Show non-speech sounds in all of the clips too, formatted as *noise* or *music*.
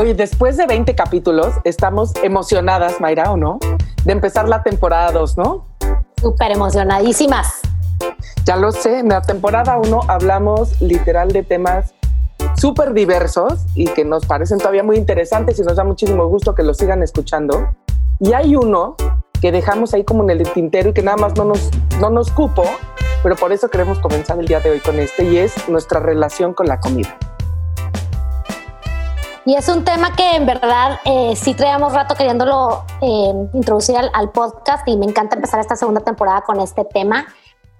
Oye, después de 20 capítulos, estamos emocionadas, Mayra, ¿o no? De empezar la temporada 2, ¿no? Súper emocionadísimas. Ya lo sé, en la temporada 1 hablamos literal de temas súper diversos y que nos parecen todavía muy interesantes y nos da muchísimo gusto que los sigan escuchando. Y hay uno que dejamos ahí como en el tintero y que nada más no nos, no nos cupo, pero por eso queremos comenzar el día de hoy con este y es nuestra relación con la comida. Y es un tema que en verdad eh, sí traíamos rato queriéndolo eh, introducir al, podcast y me encanta empezar esta segunda temporada con este tema.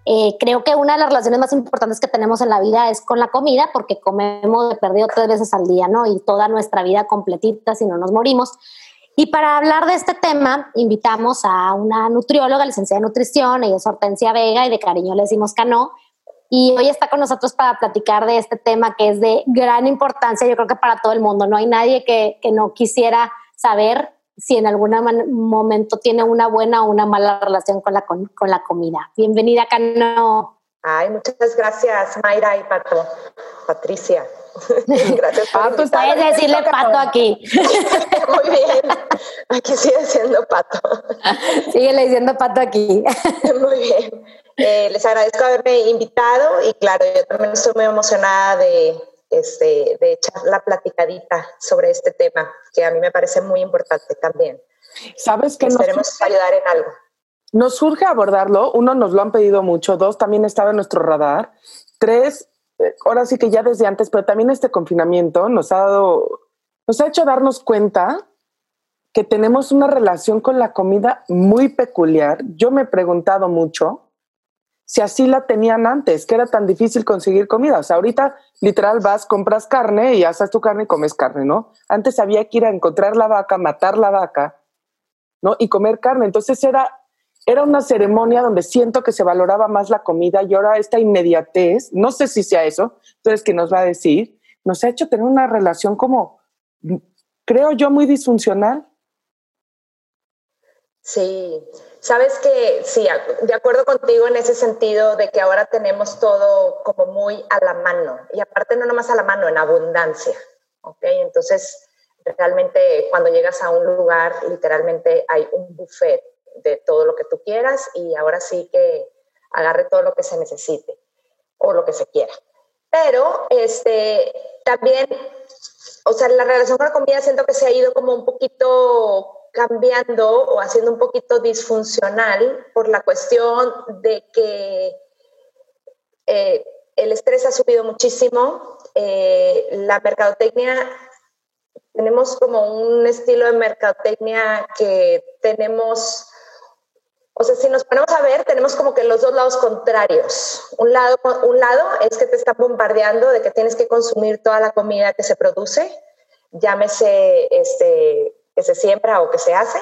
Eh, creo que una de las relaciones más importantes que tenemos en la vida es con la comida porque comemos de perdido tres veces al día, ¿no? Y toda nuestra vida completita si no nos morimos. Y para hablar de este tema, invitamos a una nutrióloga, licenciada en nutrición, ella es Hortensia Vega y de cariño le decimos Cano. Y hoy está con nosotros para platicar de este tema que es de gran importancia, yo creo que para todo el mundo. No hay nadie que, que no quisiera saber si en algún momento tiene una buena o una mala relación con la, con, con la comida. Bienvenida, Cano. Ay, muchas gracias, Mayra y Pato. Patricia. *laughs* Gracias Pato, puedes decirle pato aquí. *laughs* Muy bien. Aquí sigue siendo pato. Sigue diciendo pato aquí. Muy bien. Eh, les agradezco haberme invitado y claro, yo también estoy muy emocionada de, este, de echar la platicadita sobre este tema, que a mí me parece muy importante también. ¿Sabes que Esperemos ayudar en algo. Nos surge abordarlo. Uno, nos lo han pedido mucho. Dos, también estaba en nuestro radar. Tres, ahora sí que ya desde antes, pero también este confinamiento nos ha dado, nos ha hecho darnos cuenta que tenemos una relación con la comida muy peculiar. Yo me he preguntado mucho si así la tenían antes, que era tan difícil conseguir comida. O sea, ahorita literal vas, compras carne y haces tu carne y comes carne, ¿no? Antes había que ir a encontrar la vaca, matar la vaca, ¿no? Y comer carne. Entonces era era una ceremonia donde siento que se valoraba más la comida y ahora esta inmediatez, no sé si sea eso, entonces que nos va a decir, nos ha hecho tener una relación como, creo yo, muy disfuncional. Sí, sabes que sí, de acuerdo contigo en ese sentido de que ahora tenemos todo como muy a la mano y aparte no nomás a la mano, en abundancia, ¿ok? Entonces, realmente cuando llegas a un lugar, literalmente hay un buffet de todo lo que tú quieras y ahora sí que agarre todo lo que se necesite o lo que se quiera. Pero este, también, o sea, la relación con la comida siento que se ha ido como un poquito cambiando o haciendo un poquito disfuncional por la cuestión de que eh, el estrés ha subido muchísimo, eh, la mercadotecnia tenemos como un estilo de mercadotecnia que tenemos o sea, si nos ponemos a ver, tenemos como que los dos lados contrarios. Un lado, un lado es que te están bombardeando de que tienes que consumir toda la comida que se produce, llámese este, que se siembra o que se hace.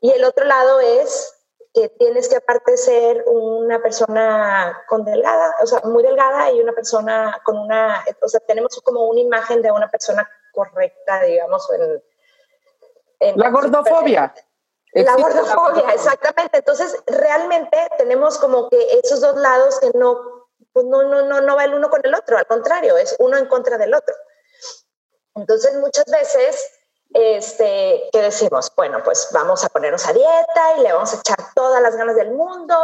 Y el otro lado es que tienes que aparte ser una persona con delgada, o sea, muy delgada y una persona con una, o sea, tenemos como una imagen de una persona correcta, digamos, en... en la gordofobia. La gordofobia, exactamente. Entonces, realmente tenemos como que esos dos lados que no, pues no, no, no, no va el uno con el otro, al contrario, es uno en contra del otro. Entonces, muchas veces, este, ¿qué decimos? Bueno, pues vamos a ponernos a dieta y le vamos a echar todas las ganas del mundo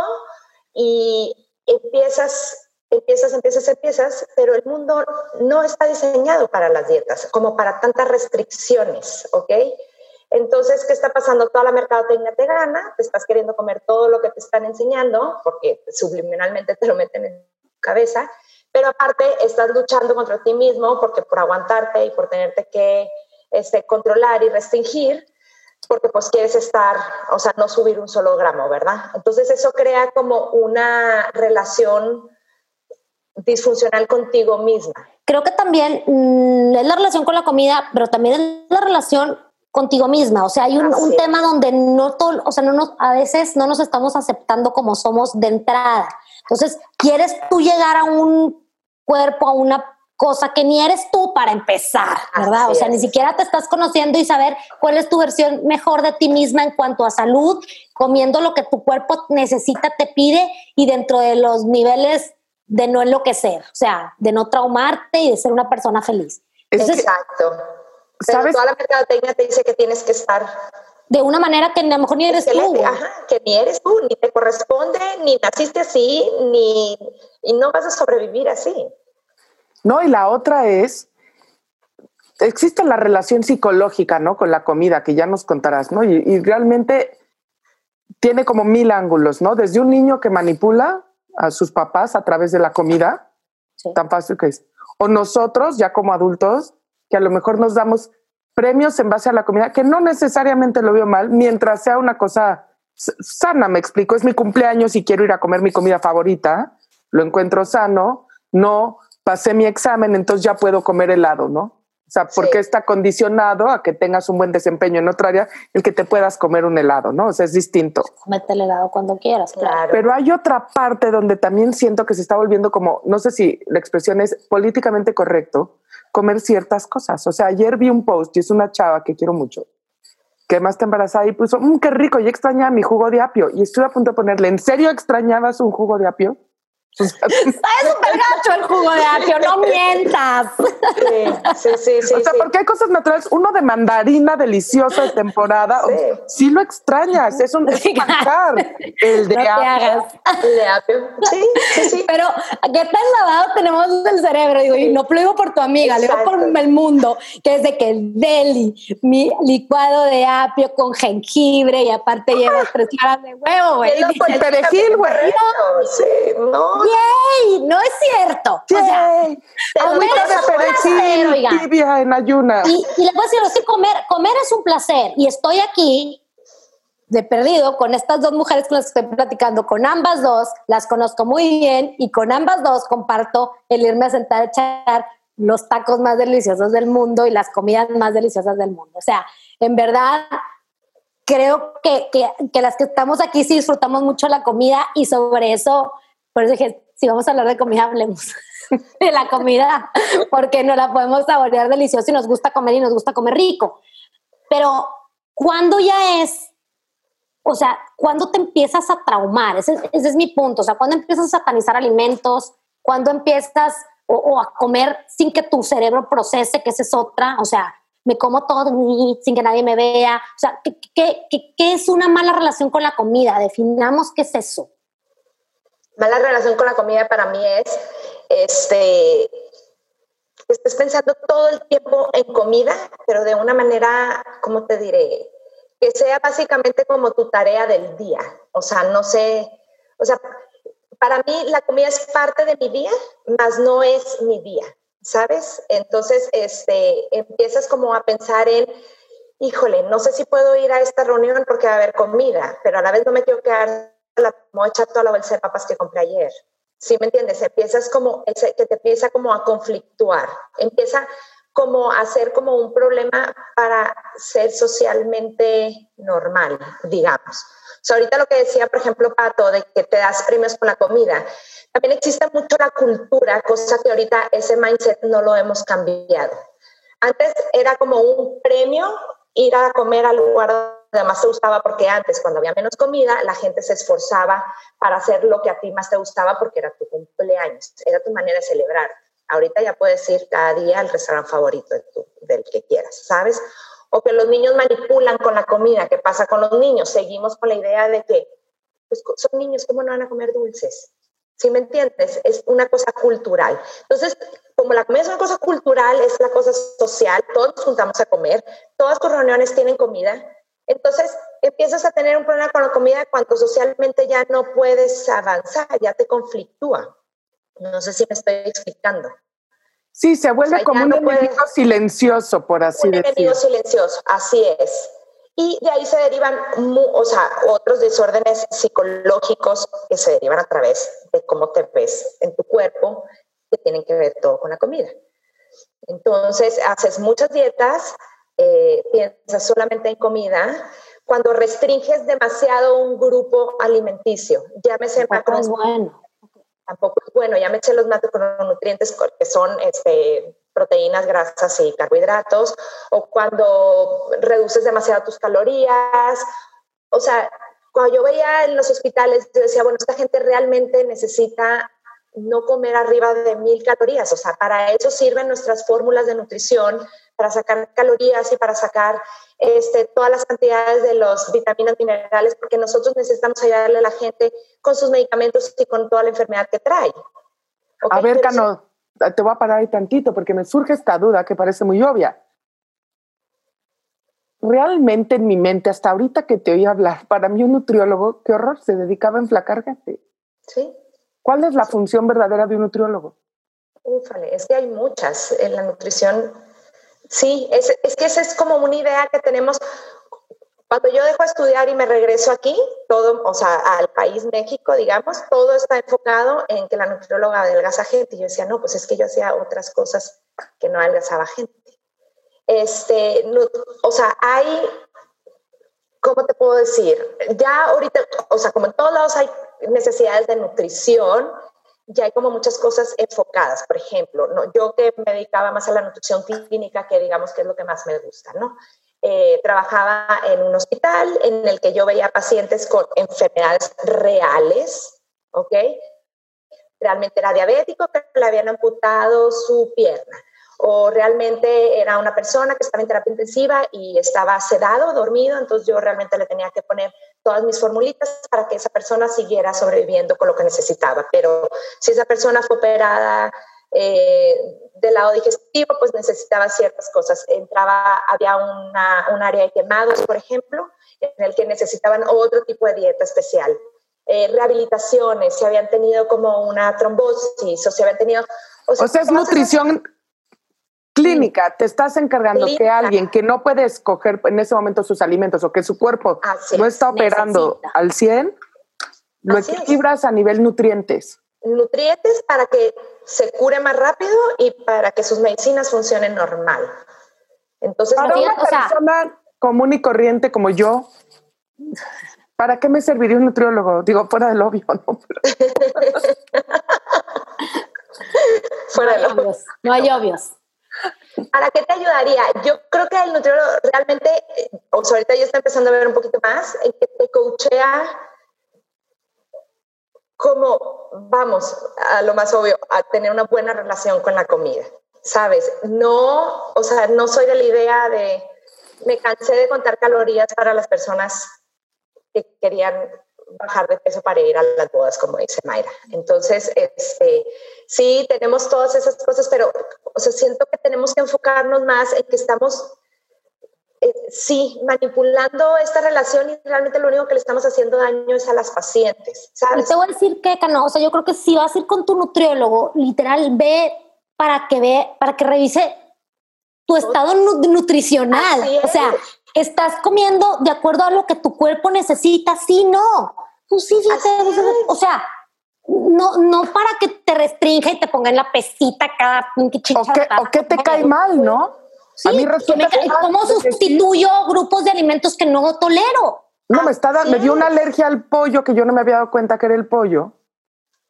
y empiezas, empiezas, empiezas, empiezas, pero el mundo no está diseñado para las dietas, como para tantas restricciones, ¿ok? Entonces, ¿qué está pasando? Toda la mercadotecnia te gana, te estás queriendo comer todo lo que te están enseñando, porque subliminalmente te lo meten en tu cabeza, pero aparte estás luchando contra ti mismo porque por aguantarte y por tenerte que este, controlar y restringir, porque pues quieres estar, o sea, no subir un solo gramo, ¿verdad? Entonces eso crea como una relación disfuncional contigo misma. Creo que también mm, es la relación con la comida, pero también es la relación contigo misma. O sea, hay un, tema donde no todo, o sea, no nos, a veces no nos estamos aceptando como somos de entrada. Entonces, quieres tú llegar a un cuerpo, a una cosa que ni eres tú para empezar, ¿verdad? o sea, ni siquiera te estás conociendo y saber cuál es tu versión mejor de ti misma en cuanto a salud, comiendo lo que tu cuerpo necesita, te pide y dentro de los niveles de no enloquecer, o sea, de no traumarte y de ser una persona feliz. Exacto ¿sabes? toda la mercadotecnia te dice que tienes que estar de una manera que a lo mejor ni eres tú. Ajá, que ni eres tú, ni te corresponde, ni naciste así, ni y no vas a sobrevivir así. No, y la otra es, existe la relación psicológica, ¿no? Con la comida, que ya nos contarás, ¿no? Y, realmente tiene como mil ángulos, ¿no? Desde un niño que manipula a sus papás a través de la comida, tan fácil que es. O nosotros, ya como adultos, que a lo mejor nos damos premios en base a la comida, que no necesariamente lo veo mal, mientras sea una cosa sana, me explico, es mi cumpleaños y quiero ir a comer mi comida favorita, lo encuentro sano, no pasé mi examen, entonces ya puedo comer helado, ¿no? O sea, porque está condicionado a que tengas un buen desempeño en otra área, el que te puedas comer un helado, ¿no? O sea, es distinto. Comete el helado cuando quieras, claro. Pero hay otra parte donde también siento que se está volviendo como, no sé si la expresión es políticamente correcto, comer ciertas cosas. O sea, ayer vi un post y es una chava que quiero mucho, que más está embarazada y puso, mmm, qué rico, ya extrañaba mi jugo de apio. Y estuve a punto de ponerle, ¿en serio extrañabas un jugo de apio? *laughs* es súper gacho el jugo de apio, no mientas. Sí, sí, sí. o sea, porque hay cosas naturales. Uno de mandarina deliciosa de temporada. Sí, lo extrañas, es un, es El de apio. El de apio. Sí, sí, sí. Pero, ¿qué tan lavado tenemos el cerebro? Digo, y no lo digo por tu amiga, lo digo por el mundo, que es de que el deli, mi licuado de apio con jengibre y aparte lleva tres claras de huevo, güey. *laughs* El perejil, güey. Sí, no. ¡Yay! No es cierto. ¡Yay! O sea, placer, tibia en ayuna. Y, y le puedo decir, es que comer, comer es un placer. Y estoy aquí de perdido con estas dos mujeres con las que estoy platicando, con ambas dos, las conozco muy bien y con ambas dos comparto el irme a sentar a echar los tacos más deliciosos del mundo y las comidas más deliciosas del mundo. O sea, en verdad, creo que, que, que las que estamos aquí sí disfrutamos mucho la comida y sobre eso por eso dije, si vamos a hablar de comida, hablemos *laughs* de la comida, porque no la podemos saborear delicioso y nos gusta comer y nos gusta comer rico. Pero, ¿cuándo ya es? O sea, ¿cuándo te empiezas a traumar? Ese, es mi punto. O sea, ¿cuándo empiezas a satanizar alimentos? ¿Cuándo empiezas o, a comer sin que tu cerebro procese, que esa es otra? O sea, me como todo sin que nadie me vea. O sea, ¿qué, qué, qué es una mala relación con la comida? Definamos qué es eso mala relación con la comida para mí es este estés pensando todo el tiempo en comida, pero de una manera, ¿cómo te diré? Que sea básicamente como tu tarea del día. O sea, no sé, o sea, para mí la comida es parte de mi día, más no es mi día, ¿sabes? Entonces, este, empiezas como a pensar en, híjole, no sé si puedo ir a esta reunión porque va a haber comida, pero a la vez no me quiero quedar la, voy a echar toda la bolsa de papas que compré ayer. ¿Sí me entiendes? Empiezas como, que te empieza como a conflictuar, empieza como a ser como un problema para ser socialmente normal, digamos. O sea, ahorita lo que decía, por ejemplo, Pato, de que te das premios por la comida, también existe mucho la cultura, cosa que ahorita ese mindset no lo hemos cambiado. Antes era como un premio ir a comer al lugar además te gustaba porque antes, cuando había menos comida, la gente se esforzaba para hacer lo que a ti más te gustaba porque era tu cumpleaños, era tu manera de celebrar. Ahorita ya puedes ir cada día al restaurante favorito del que quieras, ¿sabes? O que los niños manipulan con la comida. ¿Qué pasa con los niños? Seguimos con la idea de que pues, son niños, ¿cómo no van a comer dulces? ¿Sí me entiendes? Es una cosa cultural. Entonces, como la comida es una cosa cultural, es la cosa social, todos juntamos a comer, todas tus reuniones tienen comida, entonces empiezas a tener un problema con la comida cuando socialmente ya no puedes avanzar, ya te conflictúa. No sé si me estoy explicando. Sí, se vuelve como un enemigo silencioso, por así decirlo. Un enemigo silencioso, así es. Y de ahí se derivan o sea, otros desórdenes psicológicos que se derivan a través de cómo te ves en tu cuerpo, que tienen que ver todo con la comida. Entonces, haces muchas dietas, eh, piensas solamente en comida, cuando restringes demasiado un grupo alimenticio, llámese tampoco es bueno. Tampoco es bueno, llámese los macronutrientes que son este, proteínas, grasas y carbohidratos, o cuando reduces demasiado tus calorías. O sea, cuando yo veía en los hospitales, yo decía, bueno, esta gente realmente necesita no comer arriba de mil calorías. O sea, para eso sirven nuestras fórmulas de nutrición, para sacar calorías y para sacar este, todas las cantidades de los vitaminas minerales, porque nosotros necesitamos ayudarle a la gente con sus medicamentos y con toda la enfermedad que trae. A ver, Cano, te voy a parar ahí tantito porque me surge esta duda que parece muy obvia. Realmente en mi mente, hasta ahorita que te oí hablar, para mí un nutriólogo, qué horror, se dedicaba a enflacar gente. Sí. ¿Cuál es la función verdadera de un nutriólogo? Ufale, es que hay muchas en la nutrición. Sí, es, es que esa es como una idea que tenemos. Cuando yo dejo de estudiar y me regreso aquí, todo, o sea, al país México, digamos, todo está enfocado en que la nutrióloga adelgaza gente. Y yo decía, no, pues es que yo hacía otras cosas que no adelgazaba gente. Este, o sea, hay, ¿cómo te puedo decir? Ya ahorita, o sea, como en todos lados hay necesidades de nutrición, ya hay como muchas cosas enfocadas. Por ejemplo, ¿no? yo que me dedicaba más a la nutrición clínica, que digamos que es lo que más me gusta, ¿no? Eh, trabajaba en un hospital en el que yo veía pacientes con enfermedades reales, ¿ok? Realmente era diabético, que le habían amputado su pierna. O realmente era una persona que estaba en terapia intensiva y estaba sedado, dormido, entonces yo realmente le tenía que poner todas mis formulitas para que esa persona siguiera sobreviviendo con lo que necesitaba. Pero si esa persona fue operada eh, del lado digestivo, pues necesitaba ciertas cosas. Entraba, había una, un área de quemados, por ejemplo, en el que necesitaban otro tipo de dieta especial. Eh, rehabilitaciones, si habían tenido como una trombosis o si habían tenido... O sea, es nutrición clínica, te estás encargando que alguien que no puede escoger en ese momento sus alimentos o que su cuerpo no está operando al 100, lo equilibras a nivel nutrientes. Nutrientes para que se cure más rápido y para que sus medicinas funcionen normal. Entonces, para una persona común y corriente como yo, ¿para qué me serviría un nutriólogo? Digo, fuera del obvio, ¿no? *laughs* fuera del obvio. No hay obvios. ¿Para qué te ayudaría? Yo creo que el nutriólogo realmente, o sea, ahorita ya está empezando a ver un poquito más, en que te coachea como, vamos, a lo más obvio, a tener una buena relación con la comida, ¿sabes? No, o sea, no soy de la idea de, me cansé de contar calorías para las personas que querían bajar de peso para ir a las bodas, como dice Mayra. Entonces, este, sí, tenemos todas esas cosas, pero, o sea, siento que tenemos que enfocarnos más en que estamos eh, sí, manipulando esta relación y realmente lo único que le estamos haciendo daño es a las pacientes, ¿sabes? Y te voy a decir que, no, o sea, yo creo que si vas a ir con tu nutriólogo, literal, ve para que ve, para que revise tu estado nutricional. O sea, estás comiendo de acuerdo a lo que tu cuerpo necesita, sí, no. Pues sí, o sea, no, no para que te restrinja y te ponga en la pesita cada pinche O que, o que te cae mal, ¿no? a mí resulta que ¿Cómo sustituyo grupos de alimentos que no tolero? No, me, está, me dio una alergia al pollo que yo no me había dado cuenta que era el pollo.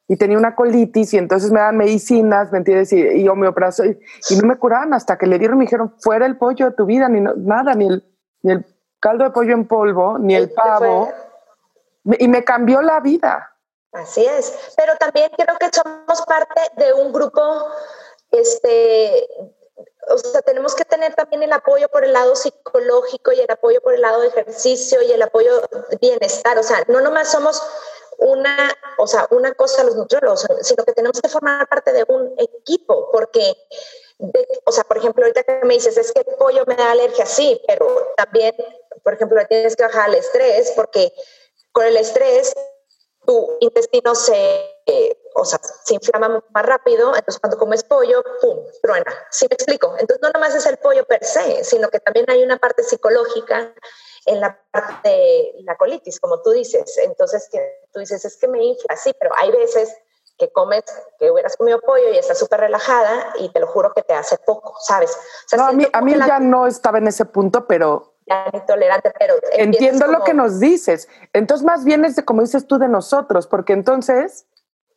Y tenía una colitis y entonces me daban medicinas, ¿me entiendes? Y, y homeoprazo. Y, no me curaban hasta que le dieron, me dijeron, fuera el pollo de tu vida, ni nada, ni el, ni el caldo de pollo en polvo, ni el pavo. Y me cambió la vida. Así es. Pero también creo que somos parte de un grupo este, o sea, tenemos que tener también el apoyo por el lado psicológico y el apoyo por el lado de ejercicio y el apoyo de bienestar. O sea, no nomás somos una, o sea, una cosa los nutriólogos, sino que tenemos que formar parte de un equipo, porque, o sea, por ejemplo, ahorita que me dices, es que el pollo me da alergia, sí, pero también, por ejemplo, tienes que bajar el estrés, porque con el estrés tu intestino se, eh, o sea, se inflama más rápido, entonces cuando comes pollo, ¡pum!, truena. ¿Sí me explico? Entonces no nomás es el pollo per se, sino que también hay una parte psicológica en la parte de la colitis, como tú dices. Entonces que tú dices, es que me infla, sí, pero hay veces que comes, que hubieras comido pollo y estás súper relajada y te lo juro que te hace poco, ¿sabes? no, a mí, a mí ya no estaba en ese punto, pero intolerante, pero... Entiendo lo que nos dices. Entonces, más bien es de, como dices tú, de nosotros, porque entonces,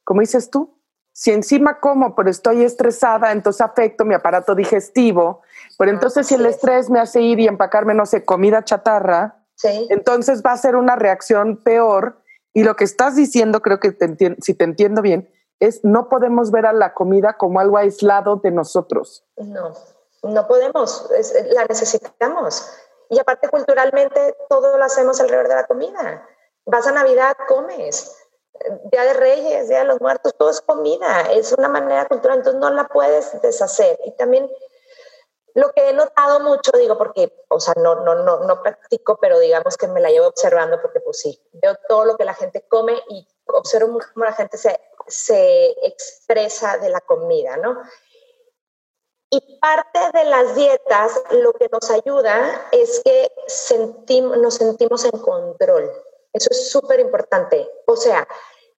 como dices tú, si encima como, pero estoy estresada, entonces afecto mi aparato digestivo, pero entonces si el estrés me hace ir y empacarme, no sé, comida chatarra, entonces va a ser una reacción peor. Y lo que estás diciendo, creo que te si te entiendo bien, es no podemos ver a la comida como algo aislado de nosotros. No, No podemos, la necesitamos. Y aparte culturalmente todo lo hacemos alrededor de la comida. Vas a Navidad, comes. Día de Reyes, Día de los Muertos, todo es comida. Es una manera cultural, entonces no la puedes deshacer. Y también lo que he notado mucho, digo, porque, o sea, no, no, no, no practico, pero digamos que me la llevo observando porque pues sí, veo todo lo que la gente come y observo mucho cómo la gente se, se expresa de la comida, ¿no? Y parte de las dietas lo que nos ayuda es que sentimos, nos sentimos en control. Eso es súper importante. O sea,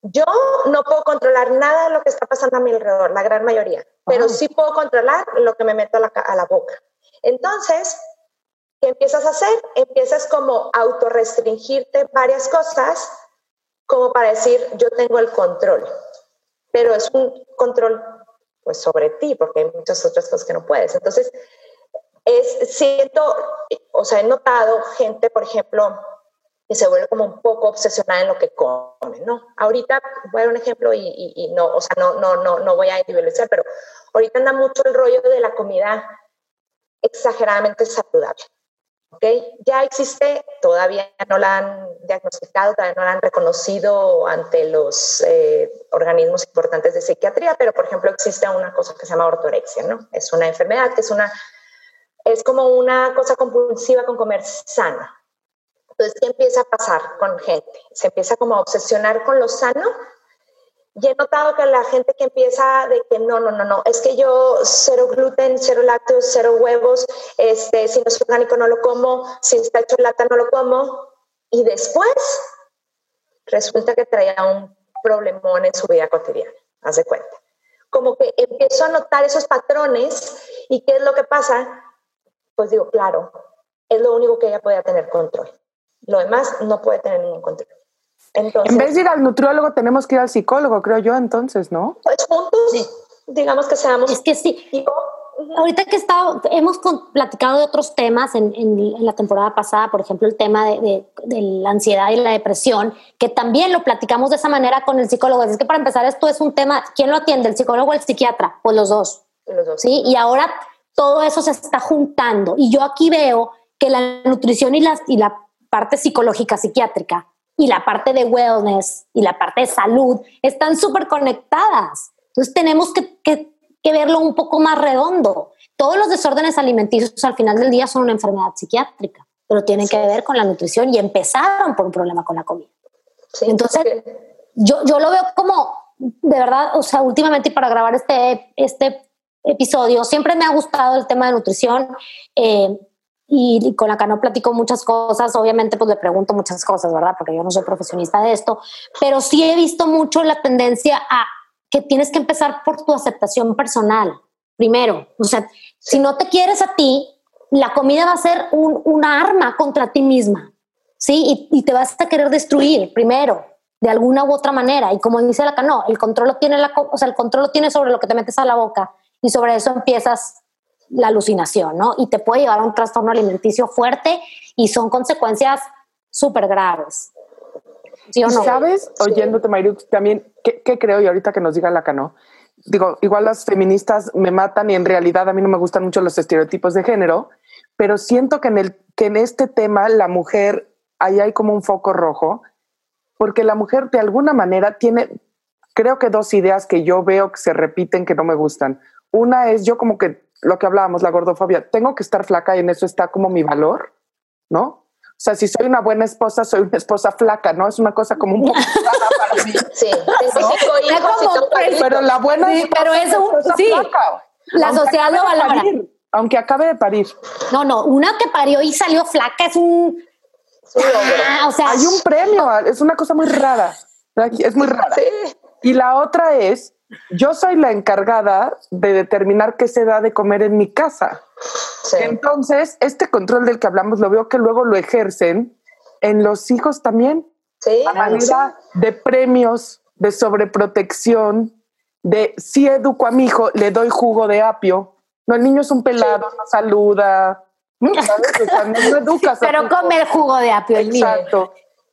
yo no puedo controlar nada de lo que está pasando a mi alrededor, la gran mayoría, pero sí puedo controlar lo que me meto a la, a la boca. Entonces, ¿qué empiezas a hacer? Empiezas como a autorrestringirte varias cosas, como para decir, yo tengo el control, pero es un control pues sobre ti, porque hay muchas otras cosas que no puedes. Entonces, es, siento, o sea, he notado gente, por ejemplo, que se vuelve como un poco obsesionada en lo que come, ¿no? Ahorita voy a dar un ejemplo y, y, no, o sea, no, no, no, no voy a individualizar, pero ahorita anda mucho el rollo de la comida exageradamente saludable. ¿ok? Ya existe, todavía no la han diagnosticado, todavía no la han reconocido ante los eh, organismos importantes de psiquiatría, pero por ejemplo existe una cosa que se llama ortorexia, ¿no? Es una enfermedad que es una, es como una cosa compulsiva con comer sano. Entonces, ¿qué empieza a pasar con gente? Se empieza como a obsesionar con lo sano y he notado que la gente que empieza de que no, no, no, no, es que yo cero gluten, cero lácteos, cero huevos, este, si no es orgánico no lo como, si está hecho lata no lo como. Y después resulta que traía un problemón en su vida cotidiana, haz de cuenta. Como que empiezo a notar esos patrones y qué es lo que pasa, pues digo, claro, es lo único que ella puede tener control. Lo demás no puede tener ningún control en vez de ir al nutriólogo, tenemos que ir al psicólogo, creo yo, entonces, ¿no? Pues juntos, digamos que seamos. Es que sí. Ahorita que estado, hemos platicado de otros temas en, la temporada pasada, por ejemplo, el tema de, la ansiedad y la depresión, que también lo platicamos de esa manera con el psicólogo. Es que para empezar, esto es un tema, ¿quién lo atiende? ¿El psicólogo o el psiquiatra? Pues los dos. Los dos. Sí, y ahora todo eso se está juntando. Y yo aquí veo que la nutrición y la, y la parte psicológica, psiquiátrica, y la parte de wellness y la parte de salud están súper conectadas. Entonces tenemos que, que, verlo un poco más redondo. Todos los desórdenes alimenticios al final del día son una enfermedad psiquiátrica, pero tienen que ver con la nutrición y empezaron por un problema con la comida. Entonces, yo, yo lo veo como, de verdad, o sea, últimamente para grabar este, este episodio, siempre me ha gustado el tema de nutrición. Eh, y, con la que no platico muchas cosas, obviamente pues le pregunto muchas cosas, ¿verdad? Porque yo no soy profesionista de esto, pero sí he visto mucho la tendencia a que tienes que empezar por tu aceptación personal, primero. O sea, si no te quieres a ti, la comida va a ser un, una arma contra ti misma, ¿sí? Y, y, te vas a querer destruir primero, de alguna u otra manera. Y como dice la no, el control lo tiene la, o sea, el control lo tiene sobre lo que te metes a la boca y sobre eso empiezas la alucinación, ¿no? Y te puede llevar a un trastorno alimenticio fuerte y son consecuencias súper graves. ¿Sí o no? ¿Sabes? Oyéndote, Mayrux, también, ¿qué, creo? Y ahorita que nos diga la cano, digo, igual las feministas me matan y en realidad a mí no me gustan mucho los estereotipos de género, pero siento que en, el, que en este tema la mujer, ahí hay como un foco rojo, porque la mujer de alguna manera tiene, creo que dos ideas que yo veo que se repiten que no me gustan. Una es yo como que lo que hablábamos, la gordofobia, tengo que estar flaca y en eso está como mi valor, ¿no? O sea, si soy una buena esposa, soy una esposa flaca, ¿no? Es una cosa como un poco para mí. *laughs* Sí, ¿no? pero la buena sí, pero eso sí. La sociedad lo valora. aunque acabe de parir. No, no, una que parió y salió flaca es un ah, o sea, hay un premio, es una cosa muy rara. Es muy rara. Sí. Y la otra es yo soy la encargada de determinar qué se da de comer en mi casa. Entonces, este control del que hablamos lo veo que luego lo ejercen en los hijos también. Sí. A manera de premios, de sobreprotección, de si educo a mi hijo, le doy jugo de apio. No, el niño es un pelado, no saluda. no, educas. Pero come el jugo de apio. Exacto.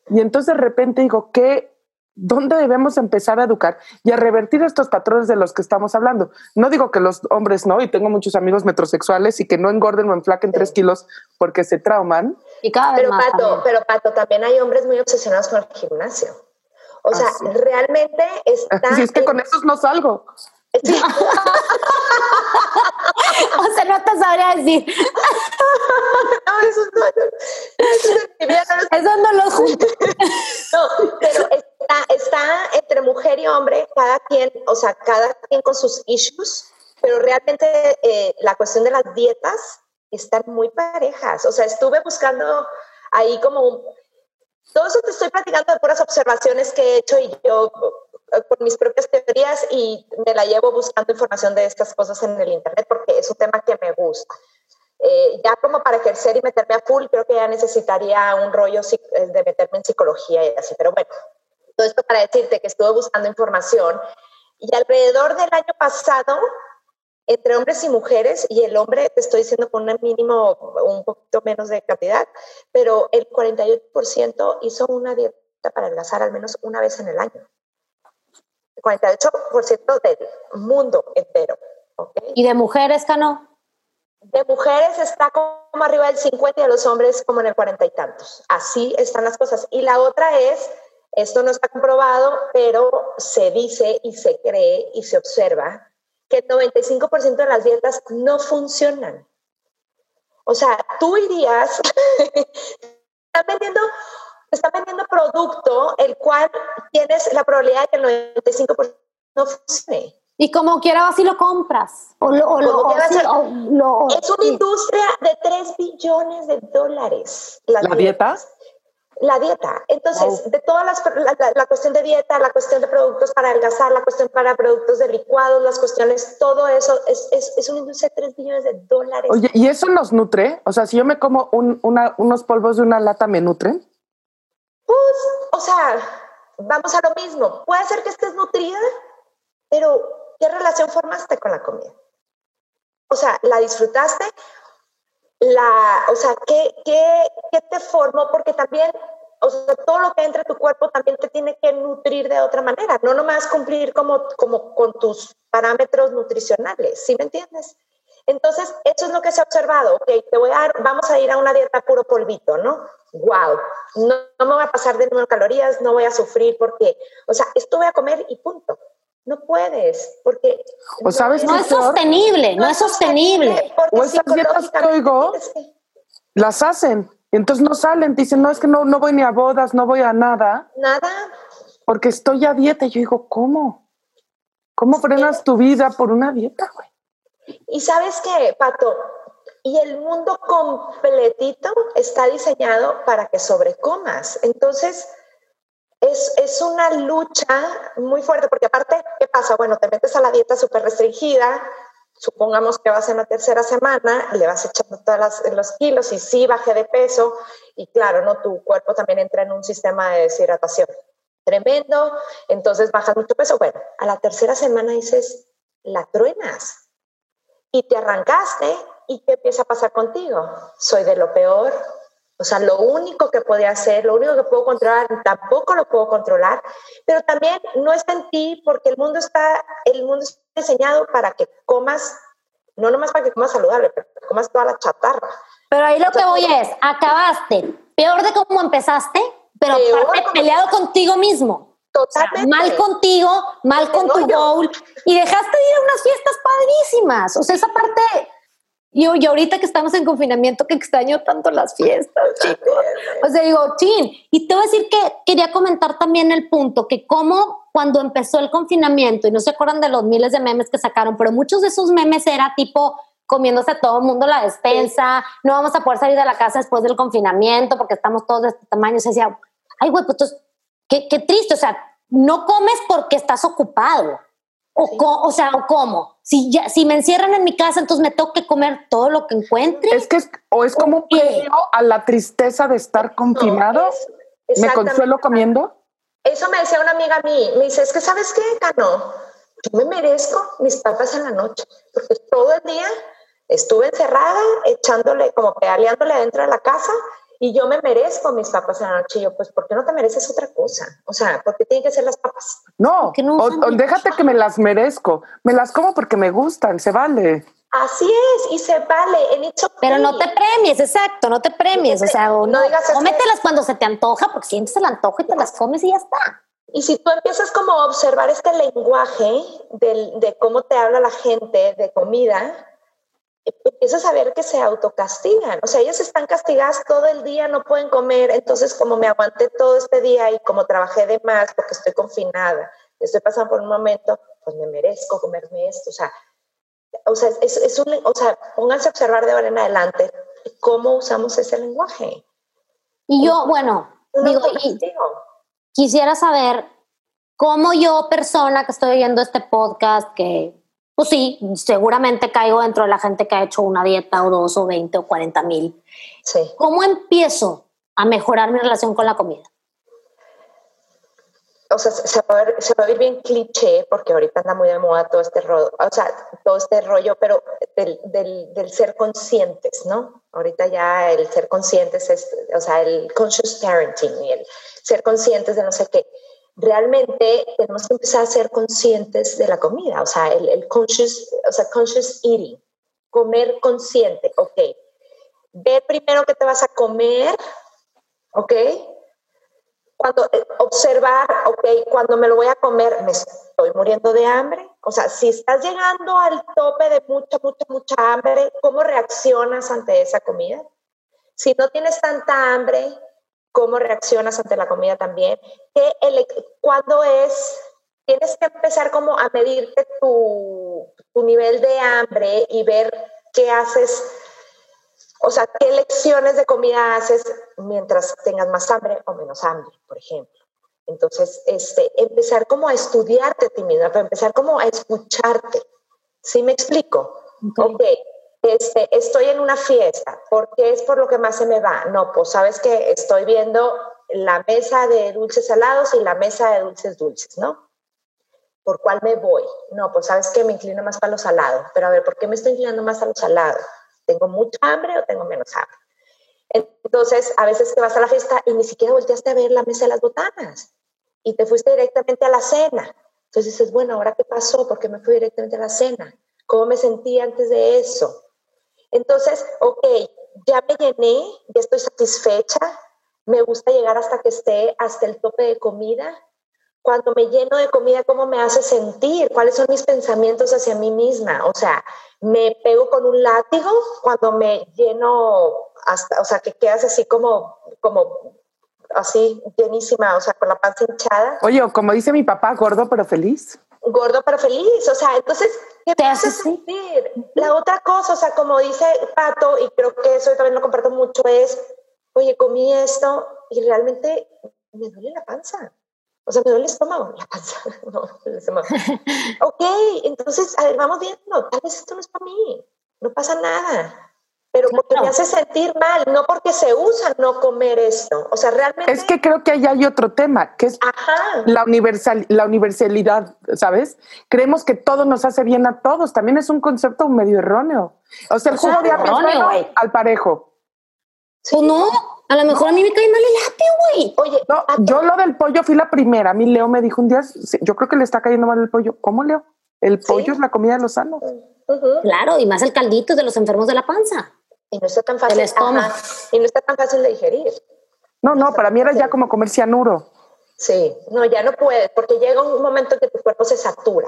Y entonces de repente digo, ¿qué ¿dónde debemos empezar a educar y a revertir estos patrones de los que estamos hablando? No digo que los hombres no, y tengo muchos amigos metrosexuales y que no engorden o enflaquen tres kilos porque se trauman. Y cada pero, Pato, pero Pato, también hay hombres muy obsesionados con el gimnasio. O sea, ah, realmente está... Si es que con esos no salgo. o sea, no te sabría decir. no, eso no. Eso no lo junto. no, pero está, está entre mujer y hombre, cada quien, o sea, cada quien con sus issues, pero realmente eh, la cuestión de las dietas están muy parejas. O sea, estuve buscando ahí como todo eso te estoy platicando de puras observaciones que he hecho y yo por mis propias teorías y me la llevo buscando información de estas cosas en el Internet porque es un tema que me gusta. Eh, ya como para ejercer y meterme a full, creo que ya necesitaría un rollo eh, de meterme en psicología y así. Pero bueno, todo esto para decirte que estuve buscando información y alrededor del año pasado, entre hombres y mujeres, y el hombre te estoy diciendo con un mínimo, un poquito menos de cantidad, pero el 48% hizo una dieta para adelgazar al menos una vez en el año. 48% del mundo entero. ¿Y de mujeres, Cano? De mujeres está como arriba del 50 y de los hombres como en el 40 y tantos. Así están las cosas. Y la otra es, esto no está comprobado, pero se dice y se cree y se observa que el 95% de las dietas no funcionan. O sea, tú irías, *laughs* están vendiendo está vendiendo producto el cual tienes la probabilidad de que el 95% no funcione. Y como quiera vas y lo compras. O lo, es una industria de 3 billones de dólares. ¿La dieta? La dieta. Entonces, de todas las, la, cuestión de dieta, la cuestión de productos para adelgazar, la cuestión para productos de licuados, las cuestiones, todo eso es, es, es una industria de 3 billones de dólares. Oye, ¿y eso nos nutre? O sea, si yo me como un, una, unos polvos de una lata, ¿me nutren? Pues, o sea, vamos a lo mismo. Puede ser que estés nutrida, pero ¿qué relación formaste con la comida? O sea, ¿la disfrutaste? La, o sea, ¿qué, qué, qué te formó? Porque también, o sea, todo lo que entra a tu cuerpo también te tiene que nutrir de otra manera, no nomás cumplir como, como con tus parámetros nutricionales, ¿sí me entiendes? Entonces, eso es lo que se ha observado. Ok, te voy a dar, vamos a ir a una dieta puro polvito, ¿no? Wow, no, me voy a pasar de número calorías, no voy a sufrir porque, o sea, esto voy a comer y punto. No puedes, porque... O sabes no, es sostenible, no, es sostenible. O esas dietas que oigo, las hacen, entonces no salen, dicen, no, es que no, no voy ni a bodas, no voy a nada. Nada. Porque estoy a dieta. Y yo digo, ¿cómo? ¿Cómo frenas tu vida por una dieta, güey? Y sabes qué, Pato, y el mundo completito está diseñado para que sobrecomas. Entonces, es, una lucha muy fuerte, porque aparte, ¿qué pasa? Bueno, te metes a la dieta súper restringida, supongamos que vas en la tercera semana, le vas echando todos los kilos y sí baje de peso, y claro, ¿no? Tu cuerpo también entra en un sistema de deshidratación tremendo, entonces bajas mucho peso. Bueno, a la tercera semana dices, la truenas, y te arrancaste y ¿qué empieza a pasar contigo? Soy de lo peor. O sea, lo único que podía hacer, lo único que puedo controlar, tampoco lo puedo controlar, pero también no está en ti porque el mundo está, el mundo está diseñado para que comas, no nomás para que comas saludable, pero que comas toda la chatarra. Pero ahí lo que voy es, acabaste peor de cómo empezaste, pero peleado contigo mismo. Totalmente. mal contigo, mal con tu bowl. Y dejaste de ir a unas fiestas padrísimas. O sea, esa parte. Yo, y ahorita que estamos en confinamiento, que extraño tanto las fiestas, *laughs* chicos. O sea, digo, chin. Y te voy a decir que quería comentar también el punto, que como cuando empezó el confinamiento, y no se acuerdan de los miles de memes que sacaron, pero muchos de esos memes era tipo comiéndose a todo el mundo la despensa, no vamos a poder salir de la casa después del confinamiento porque estamos todos de este tamaño. Se decía, ay, güey, pues entonces Qué, triste, o sea, no comes porque estás ocupado. O, o sea, ¿o cómo? Si, ya, si me encierran en mi casa, entonces me tengo que comer todo lo que encuentre. Es que es, o es como un premio a la tristeza de estar confinado. ¿Me consuelo comiendo? Eso me decía una amiga a mí. Me dice, es que ¿sabes qué, Cano? Yo me merezco mis papas en la noche, porque todo el día estuve encerrada, echándole, como pedaleándole dentro de la casa, y yo me merezco mis papas en la noche. Y yo, pues, ¿por qué no te mereces otra cosa? O sea, ¿por qué tienen que ser las papas? No, o, déjate que me las merezco. Me las como porque me gustan, se vale. Así es, y se vale. En Pero no te premies, exacto, no te premies. o sea, no, digas cómetelas cuando se te antoja, porque sientes el antojo y te las comes y ya está. Y si tú empiezas como a observar este lenguaje de cómo te habla la gente de comida, empiezas a ver que se autocastigan. O sea, ellas están castigadas todo el día, no pueden comer. Entonces, como me aguanté todo este día y como trabajé de más porque estoy confinada, estoy pasando por un momento, pues me merezco comerme esto. O sea, o sea, es, un, o sea, pónganse a observar de ahora en adelante cómo usamos ese lenguaje. Y yo, bueno, digo, quisiera saber cómo yo, persona que estoy oyendo este podcast, que pues sí, seguramente caigo dentro de la gente que ha hecho una dieta o dos o veinte o cuarenta mil. Sí. ¿Cómo empiezo a mejorar mi relación con la comida? O sea, se va, a ver, se va a ver bien cliché porque ahorita anda muy de moda todo este rollo, o sea, todo este rollo, pero del, del, del ser conscientes, ¿no? Ahorita ya el ser conscientes es, o sea, el conscious parenting y el ser conscientes de no sé qué realmente tenemos que empezar a ser conscientes de la comida, o sea, el, conscious, o sea, conscious eating, comer consciente, ok. Ver primero qué te vas a comer, ok. Cuando eh, observar, ok, cuando me lo voy a comer, me estoy muriendo de hambre. O sea, si estás llegando al tope de mucha, mucha, mucha hambre, ¿cómo reaccionas ante esa comida? Si no tienes tanta hambre, cómo reaccionas ante la comida también, que el, cuando es, tienes que empezar como a medirte tu, tu nivel de hambre y ver qué haces, o sea, qué lecciones de comida haces mientras tengas más hambre o menos hambre, por ejemplo. Entonces, este, empezar como a estudiarte a ti misma, empezar como a escucharte. ¿Sí me explico? Ok, este, estoy en una fiesta, ¿por qué es por lo que más se me va? No, pues sabes que estoy viendo la mesa de dulces salados y la mesa de dulces dulces, ¿no? ¿Por cuál me voy? No, pues sabes que me inclino más para los salados, pero a ver, ¿por qué me estoy inclinando más a los salados? ¿Tengo mucha hambre o tengo menos hambre? Entonces, a veces te vas a la fiesta y ni siquiera volteaste a ver la mesa de las botanas y te fuiste directamente a la cena. Entonces dices, bueno, ¿ahora qué pasó? ¿Por qué me fui directamente a la cena? ¿Cómo me sentí antes de eso? Entonces, ok, ya me llené, ya estoy satisfecha, me gusta llegar hasta que esté hasta el tope de comida. Cuando me lleno de comida, ¿cómo me hace sentir? ¿Cuáles son mis pensamientos hacia mí misma? O sea, me pego con un látigo cuando me lleno hasta, o sea, que quedas así como, como así llenísima, o sea, con la panza hinchada. Oye, como dice mi papá, gordo pero feliz gordo pero feliz, o sea, entonces, ¿qué te, hace sentir? La otra cosa, o sea, como dice Pato, y creo que eso también lo comparto mucho, es, oye, comí esto y realmente me duele la panza. O sea, me duele el estómago, la panza, *laughs* no, el estómago. *laughs* ok, entonces, a ver, vamos viendo, tal vez esto no es para mí, no pasa nada pero porque me hace sentir mal, no porque se usa no comer esto. O sea, realmente... Es que creo que ahí hay otro tema, que es La, universal, la universalidad, ¿sabes? Creemos que todo nos hace bien a todos, también es un concepto medio erróneo. O sea, el juego de apio al parejo. ¿O no? A lo mejor a mí me cae mal el apio, güey. Oye, no, yo lo del pollo fui la primera. A mí Leo me dijo un día, yo creo que le está cayendo mal el pollo. ¿Cómo, Leo? El pollo es la comida de los sanos. Claro, y más el caldito de los enfermos de la panza y no está tan fácil, y no está tan fácil de digerir. No, no, para mí era ya como comer cianuro. Sí, no, ya no puedes, porque llega un momento en que tu cuerpo se satura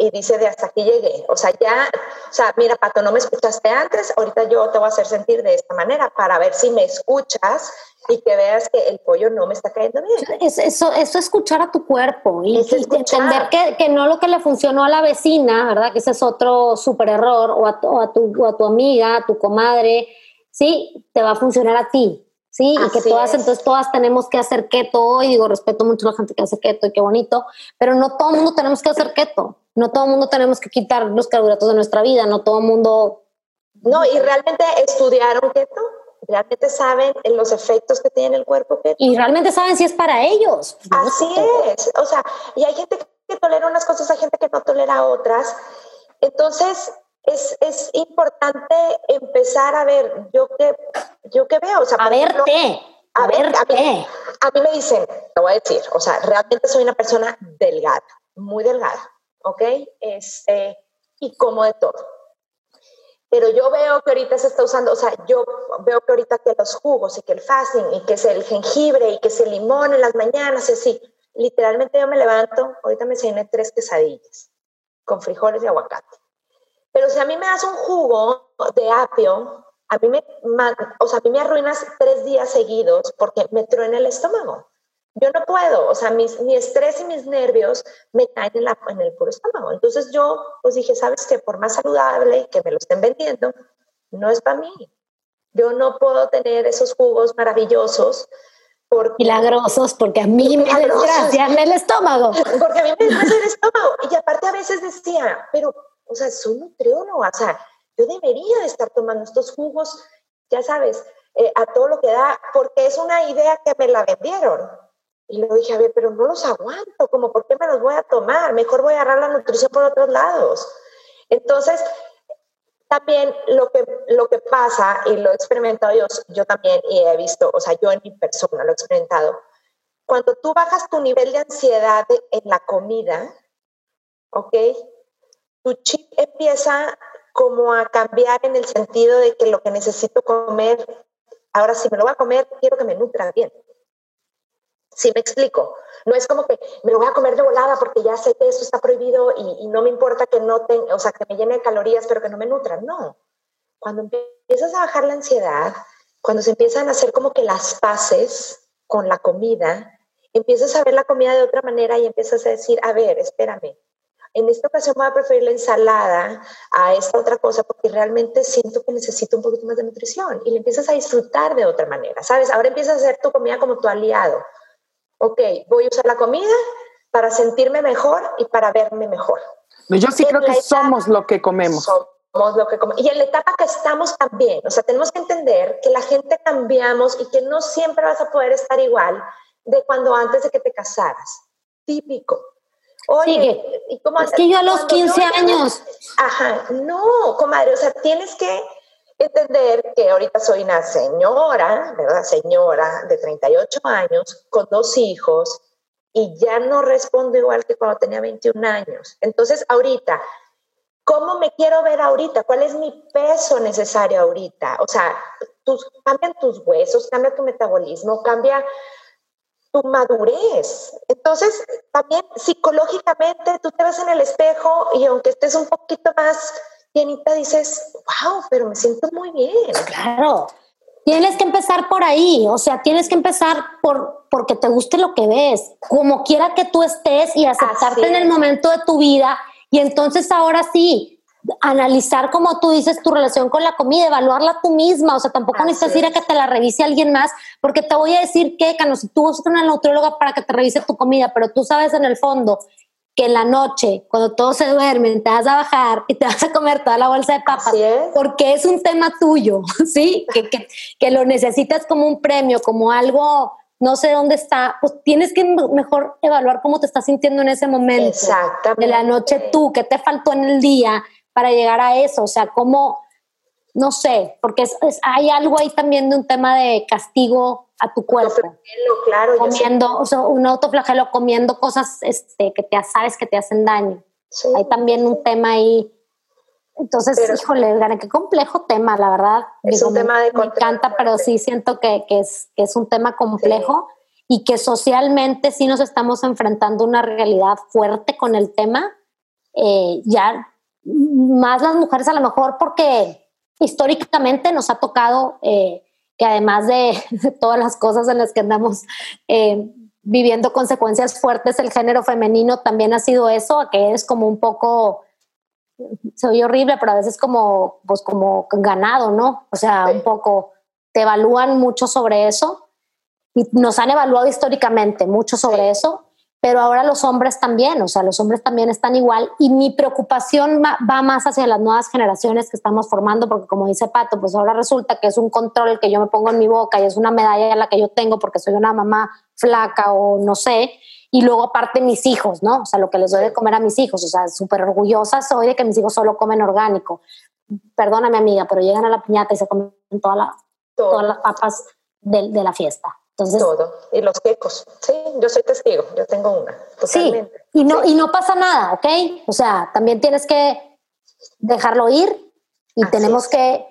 y dice de hasta aquí llegué. O sea, ya, o sea, mira, Pato, no me escuchaste antes, ahorita yo te voy a hacer sentir de esta manera para ver si me escuchas y que veas que el pollo no me está cayendo bien. Es, eso, eso escuchar a tu cuerpo y, entender que, que, no lo que le funcionó a la vecina, ¿verdad? Que ese es otro súper error, o a, o a, tu, o a tu amiga, a tu comadre, ¿sí? Te va a funcionar a ti. Sí, y que todas, entonces todas tenemos que hacer keto hoy, digo, respeto mucho a la gente que hace keto y qué bonito, pero no todo el mundo tenemos que hacer keto, no todo el mundo tenemos que quitar los carbohidratos de nuestra vida, no todo el mundo... No, y realmente estudiaron keto, realmente saben los efectos que tiene el cuerpo keto. Y realmente saben si es para ellos. Así es, o sea, y hay gente que tolera unas cosas, hay gente que no tolera otras, entonces es, es importante empezar a ver, yo que ¿yo qué veo? O sea, a verte. A, ver, a, mí, a mí me dicen, te voy a decir, o sea, realmente soy una persona delgada, muy delgada, ¿ok? Este, y como de todo. Pero yo veo que ahorita se está usando, o sea, yo veo que ahorita que los jugos y que el fasting y que es el jengibre y que es el limón en las mañanas y así. Literalmente yo me levanto, ahorita me cené tres quesadillas con frijoles y aguacate. Pero si a mí me das un jugo de apio, a mí me, o sea, a mí me arruinas tres días seguidos porque me truena el estómago. Yo no puedo, o sea, mis, mi estrés y mis nervios me caen en, la, en el puro estómago. Entonces yo pues dije, ¿sabes qué? Por más saludable que me lo estén vendiendo, no es para mí. Yo no puedo tener esos jugos maravillosos porque, milagrosos porque a mí me desgracian el estómago. Porque a mí me desgracia el estómago. Y aparte a veces decía, pero, o sea, soy nutrióloga, o sea, yo debería de estar tomando estos jugos, ya sabes, eh, a todo lo que da, porque es una idea que me la vendieron. Y le dije, a ver, pero no los aguanto, como, ¿por qué me los voy a tomar? Mejor voy a agarrar la nutrición por otros lados. Entonces, también lo que, lo que pasa, y lo he experimentado yo, yo también, y he visto, o sea, yo en mi persona lo he experimentado, cuando tú bajas tu nivel de ansiedad en la comida, ¿ok? Tu chip empieza como a cambiar en el sentido de que lo que necesito comer, ahora si me lo voy a comer, quiero que me nutra bien. Si me explico, no es como que me lo voy a comer de volada porque ya sé que eso está prohibido y, no me importa que no tenga, o sea, que me llene de calorías, pero que no me nutran. No. Cuando empiezas a bajar la ansiedad, cuando se empiezan a hacer como que las paces con la comida, empiezas a ver la comida de otra manera y empiezas a decir, a ver, espérame, en esta ocasión voy a preferir la ensalada a esta otra cosa porque realmente siento que necesito un poquito más de nutrición y le empiezas a disfrutar de otra manera, ¿sabes? Ahora empiezas a hacer tu comida como tu aliado. Ok, voy a usar la comida para sentirme mejor y para verme mejor. Yo sí creo que somos lo que comemos. Somos lo que comemos. Y en la etapa que estamos también, o sea, tenemos que entender que la gente cambiamos y que no siempre vas a poder estar igual de cuando antes de que te casaras. Típico. Oye, ¿y cómo es que yo a los 15 años. Ajá, no, comadre, o sea, tienes que entender que ahorita soy una señora, ¿verdad? Señora de 38 años, con dos hijos, y ya no respondo igual que cuando tenía 21 años. Entonces, ahorita, ¿cómo me quiero ver ahorita? ¿Cuál es mi peso necesario ahorita? O sea, tus, cambian tus huesos, cambia tu metabolismo, cambia tu madurez. Entonces, también psicológicamente tú te ves en el espejo y aunque estés un poquito más llenita, dices, wow, pero me siento muy bien. Claro. Tienes que empezar por ahí, o sea, tienes que empezar por porque te guste lo que ves, como quiera que tú estés y aceptarte en el momento de tu vida y entonces ahora sí, analizar, como tú dices, tu relación con la comida, evaluarla tú misma. O sea, tampoco necesitas ir a que te la revise alguien más, porque te voy a decir que, Cano, si tú buscas una nutrióloga para que te revise tu comida, pero tú sabes en el fondo que en la noche, cuando todos se duermen, te vas a bajar y te vas a comer toda la bolsa de papas, porque es un tema tuyo, *laughs* ¿sí? que, que, que lo necesitas como un premio, como algo no sé dónde está, pues tienes que mejor evaluar cómo te estás sintiendo en ese momento. Exactamente. De la noche tú, qué te faltó en el día, para llegar a eso? O sea, ¿cómo? No sé, porque es, hay algo ahí también de un tema de castigo a tu cuerpo. Claro, comiendo, o sea, un autoflagelo comiendo cosas este, que te sabes que te hacen daño. Hay también un tema ahí. Entonces, híjole, qué complejo tema, la verdad. Es un tema de Me encanta, pero sí siento que, que, es, que es un tema complejo y que socialmente sí nos estamos enfrentando a una realidad fuerte con el tema. Eh, ya más las mujeres a lo mejor porque históricamente nos ha tocado eh, que además *laughs* de, todas las cosas en las que andamos eh, viviendo consecuencias fuertes, el género femenino también ha sido eso, que es como un poco, se oye horrible, pero a veces como, pues como ganado, ¿no? O sea, un poco, te evalúan mucho sobre eso y nos han evaluado históricamente mucho sobre eso pero ahora los hombres también, o sea, los hombres también están igual y mi preocupación va más hacia las nuevas generaciones que estamos formando, porque como dice Pato, pues ahora resulta que es un control que yo me pongo en mi boca y es una medalla la que yo tengo porque soy una mamá flaca o no sé, y luego aparte mis hijos, ¿no? O sea, lo que les doy de comer a mis hijos, o sea, súper orgullosa soy de que mis hijos solo comen orgánico. Perdóname amiga, pero llegan a la piñata y se comen toda la todas las papas de, la fiesta. Entonces, todo. Y los quecos. Sí, yo soy testigo, yo tengo una. Totalmente. Sí, y no, y no pasa nada, ¿ok? O sea, también tienes que dejarlo ir y tenemos que,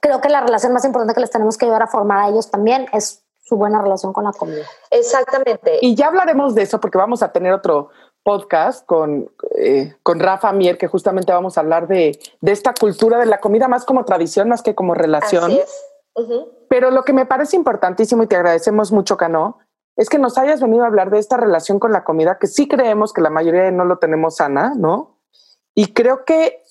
creo que la relación más importante que les tenemos que ayudar a formar a ellos también es su buena relación con la comida. Exactamente. Y ya hablaremos de eso porque vamos a tener otro podcast con, eh, con Rafa Mier, que justamente vamos a hablar de, de, esta cultura de la comida más como tradición, más que como relación. Pero lo que me parece importantísimo y te agradecemos mucho, Cano, es que nos hayas venido a hablar de esta relación con la comida, que sí creemos que la mayoría no lo tenemos sana, ¿no? Y creo que,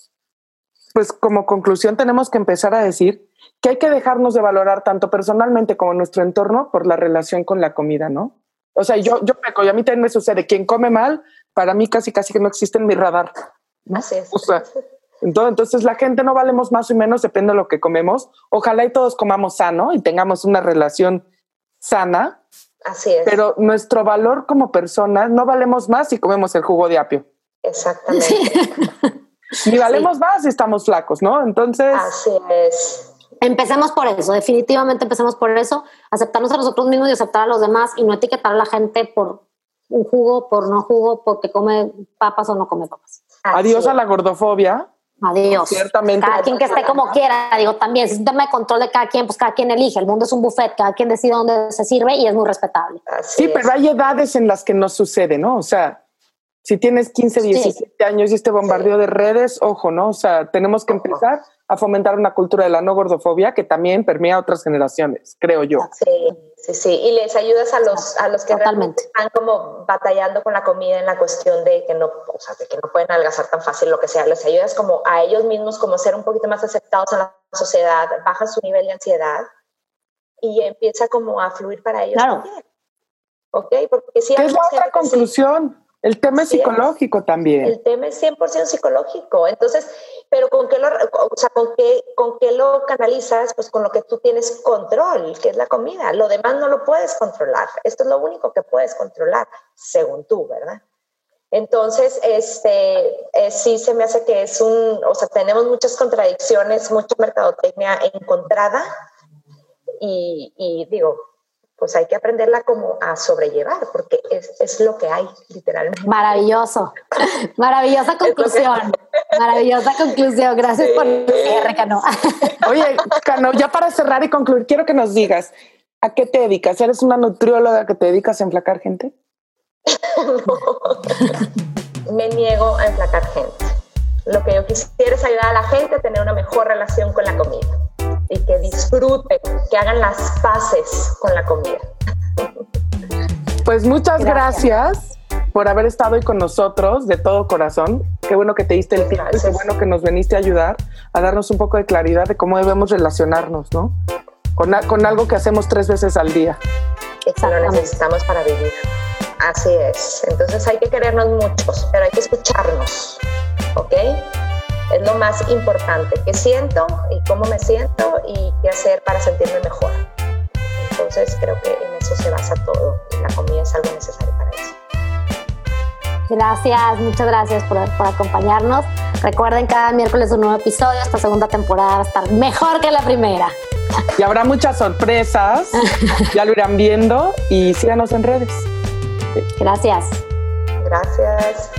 pues como conclusión tenemos que empezar a decir que hay que dejarnos de valorar tanto personalmente como nuestro entorno por la relación con la comida, ¿no? O sea, yo, yo me, a mí también me sucede, quien come mal, para mí casi casi que no existe en mi radar. Así es. entonces, entonces la gente no valemos más o menos, depende de lo que comemos. Ojalá y todos comamos sano y tengamos una relación sana. Así es. Pero nuestro valor como personas no valemos más si comemos el jugo de apio. Exactamente. Ni valemos más si estamos flacos, ¿no? Entonces. Así es. Empecemos por eso, definitivamente empecemos por eso, aceptarnos a nosotros mismos y aceptar a los demás y no etiquetar a la gente por un jugo, por no jugo, porque come papas o no come papas. Adiós a la gordofobia. Adiós. Ciertamente. Cada quien que esté como quiera, digo también, si es un tema de control de cada quien, pues cada quien elige. El mundo es un buffet, cada quien decide dónde se sirve y es muy respetable. sí, pero hay edades en las que no sucede, ¿no? O sea, si tienes 15, 17 años y este bombardeo de redes, ojo, ¿no? O sea, tenemos que empezar a fomentar una cultura de la no gordofobia que también permea a otras generaciones, creo yo. Sí, sí, sí. Y les ayudas a los, a los que realmente están como batallando con la comida en la cuestión de que no, o sea, de que no pueden adelgazar tan fácil, lo que sea. Les ayudas como a ellos mismos como ser un poquito más aceptados en la sociedad, bajan su nivel de ansiedad y empieza como a fluir para ellos claro. también. ¿Ok? Porque si ¿Qué es la otra conclusión? El tema es psicológico también. El tema es 100% psicológico. Entonces, pero ¿con qué, lo, o sea, ¿con, qué, ¿con qué lo canalizas? Pues con lo que tú tienes control, que es la comida. Lo demás no lo puedes controlar. Esto es lo único que puedes controlar, según tú, ¿verdad? Entonces, este, eh, sí se me hace que es un, o sea, tenemos muchas contradicciones, mucha mercadotecnia encontrada y, y digo, pues hay que aprenderla como a sobrellevar, porque es, es lo que hay, literalmente. Maravilloso, *laughs* maravillosa conclusión, maravillosa conclusión. Gracias por cierre, Cano. *laughs* Oye, Cano, ya para cerrar y concluir, quiero que nos digas, ¿a qué te dedicas? ¿Eres una nutrióloga que te dedicas a enflacar gente? *laughs* Me niego a enflacar gente. Lo que yo quisiera es ayudar a la gente a tener una mejor relación con la comida y que disfruten, que hagan las paces con la comida. Pues muchas gracias. por haber estado hoy con nosotros de todo corazón. Qué bueno que te diste el tiempo y qué bueno que nos veniste a ayudar a darnos un poco de claridad de cómo debemos relacionarnos, ¿no? Con, con algo que hacemos tres veces al día. Que lo necesitamos para vivir. Así es. Entonces hay que querernos muchos, pero hay que escucharnos, ¿ok? Es lo más importante, qué siento y cómo me siento y qué hacer para sentirme mejor. Entonces creo que en eso se basa todo y la comida es algo necesario para eso. Gracias, muchas gracias por, por, acompañarnos. Recuerden cada miércoles un nuevo episodio. Esta segunda temporada va a estar mejor que la primera. Y habrá muchas sorpresas, *laughs* ya lo irán viendo y síganos en redes. Gracias. Gracias.